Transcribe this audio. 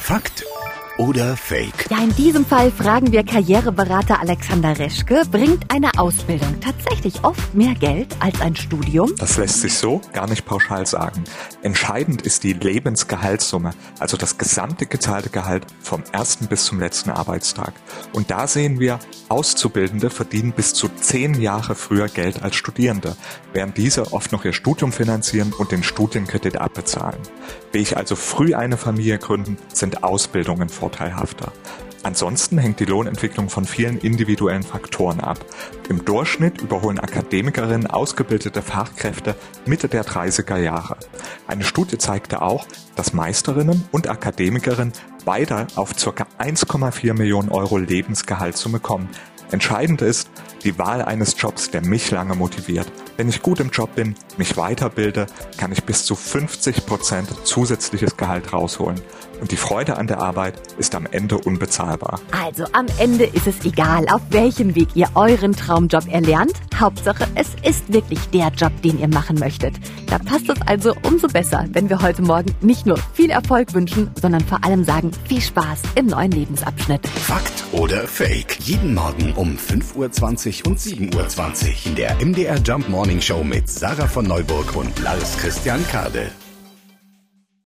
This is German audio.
Fakt oder Fake? Ja, in diesem Fall fragen wir Karriereberater Alexander Reschke, bringt eine Ausbildung tatsächlich oft mehr Geld als ein Studium? Das lässt sich so gar nicht pauschal sagen. Entscheidend ist die Lebensgehaltssumme, also das gesamte gezahlte Gehalt vom ersten bis zum letzten Arbeitstag. Und da sehen wir, Auszubildende verdienen bis zu zehn Jahre früher Geld als Studierende, während diese oft noch ihr Studium finanzieren und den Studienkredit abbezahlen. Will ich also früh eine Familie gründen, sind Ausbildungen vorteilhafter. Ansonsten hängt die Lohnentwicklung von vielen individuellen Faktoren ab. Im Durchschnitt überholen Akademikerinnen ausgebildete Fachkräfte Mitte der 30er Jahre. Eine Studie zeigte auch, dass Meisterinnen und Akademikerinnen beide auf ca. 1,4 Millionen Euro Lebensgehaltssumme kommen. Entscheidend ist die Wahl eines Jobs, der mich lange motiviert. Wenn ich gut im Job bin, mich weiterbilde, kann ich bis zu 50 Prozent zusätzliches Gehalt rausholen. Und die Freude an der Arbeit ist am Ende unbezahlbar. Also am Ende ist es egal, auf welchem Weg ihr euren Traumjob erlernt. Hauptsache, es ist wirklich der Job, den ihr machen möchtet. Da passt es also umso besser, wenn wir heute Morgen nicht nur viel Erfolg wünschen, sondern vor allem sagen, viel Spaß im neuen Lebensabschnitt. Fakt oder Fake? Jeden Morgen um 5.20 Uhr und 7.20 Uhr in der MDR Jump Morning Show mit Sarah von Neuburg und Lars Christian Kade.